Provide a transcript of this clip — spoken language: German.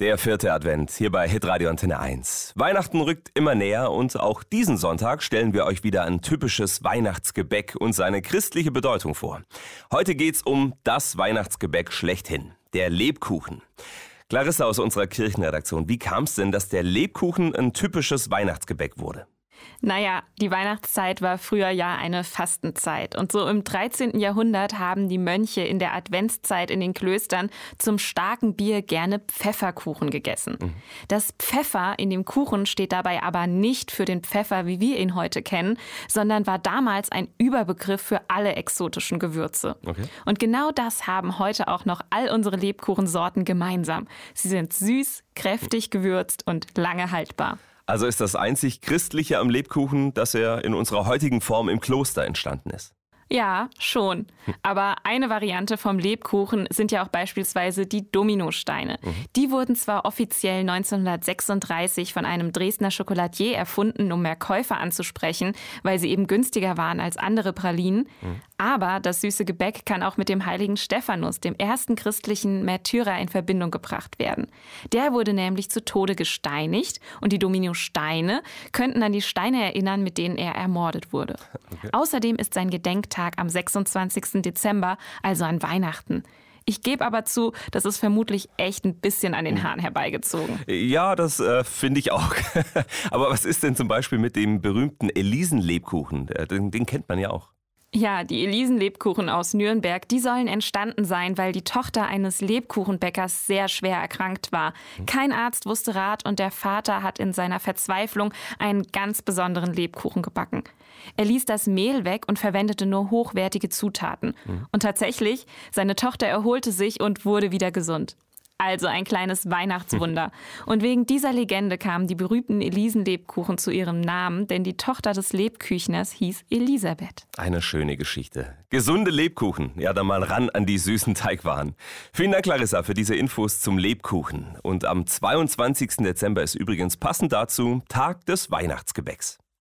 Der vierte Advent hier bei Hitradio Antenne 1. Weihnachten rückt immer näher und auch diesen Sonntag stellen wir euch wieder ein typisches Weihnachtsgebäck und seine christliche Bedeutung vor. Heute geht's um das Weihnachtsgebäck schlechthin, der Lebkuchen. Clarissa aus unserer Kirchenredaktion, wie kam es denn, dass der Lebkuchen ein typisches Weihnachtsgebäck wurde? Naja, die Weihnachtszeit war früher ja eine Fastenzeit. Und so im 13. Jahrhundert haben die Mönche in der Adventszeit in den Klöstern zum starken Bier gerne Pfefferkuchen gegessen. Mhm. Das Pfeffer in dem Kuchen steht dabei aber nicht für den Pfeffer, wie wir ihn heute kennen, sondern war damals ein Überbegriff für alle exotischen Gewürze. Okay. Und genau das haben heute auch noch all unsere Lebkuchensorten gemeinsam. Sie sind süß, kräftig gewürzt und lange haltbar. Also ist das einzig Christliche am Lebkuchen, dass er in unserer heutigen Form im Kloster entstanden ist. Ja, schon. Aber eine Variante vom Lebkuchen sind ja auch beispielsweise die Dominosteine. Mhm. Die wurden zwar offiziell 1936 von einem Dresdner Schokoladier erfunden, um mehr Käufer anzusprechen, weil sie eben günstiger waren als andere Pralinen. Mhm. Aber das süße Gebäck kann auch mit dem heiligen Stephanus, dem ersten christlichen Märtyrer, in Verbindung gebracht werden. Der wurde nämlich zu Tode gesteinigt und die Dominosteine könnten an die Steine erinnern, mit denen er ermordet wurde. Okay. Außerdem ist sein Gedenktag Feiertag am 26. Dezember, also an Weihnachten. Ich gebe aber zu, das ist vermutlich echt ein bisschen an den hm. Haaren herbeigezogen. Ja, das äh, finde ich auch. aber was ist denn zum Beispiel mit dem berühmten Elisenlebkuchen? Den, den kennt man ja auch. Ja, die Elisenlebkuchen aus Nürnberg, die sollen entstanden sein, weil die Tochter eines Lebkuchenbäckers sehr schwer erkrankt war. Kein Arzt wusste Rat und der Vater hat in seiner Verzweiflung einen ganz besonderen Lebkuchen gebacken. Er ließ das Mehl weg und verwendete nur hochwertige Zutaten. Mhm. Und tatsächlich, seine Tochter erholte sich und wurde wieder gesund. Also ein kleines Weihnachtswunder. Und wegen dieser Legende kamen die berühmten Elisenlebkuchen zu ihrem Namen, denn die Tochter des Lebküchners hieß Elisabeth. Eine schöne Geschichte. Gesunde Lebkuchen. Ja, dann mal ran an die süßen Teigwaren. Vielen Dank, Clarissa, für diese Infos zum Lebkuchen. Und am 22. Dezember ist übrigens passend dazu Tag des Weihnachtsgebäcks.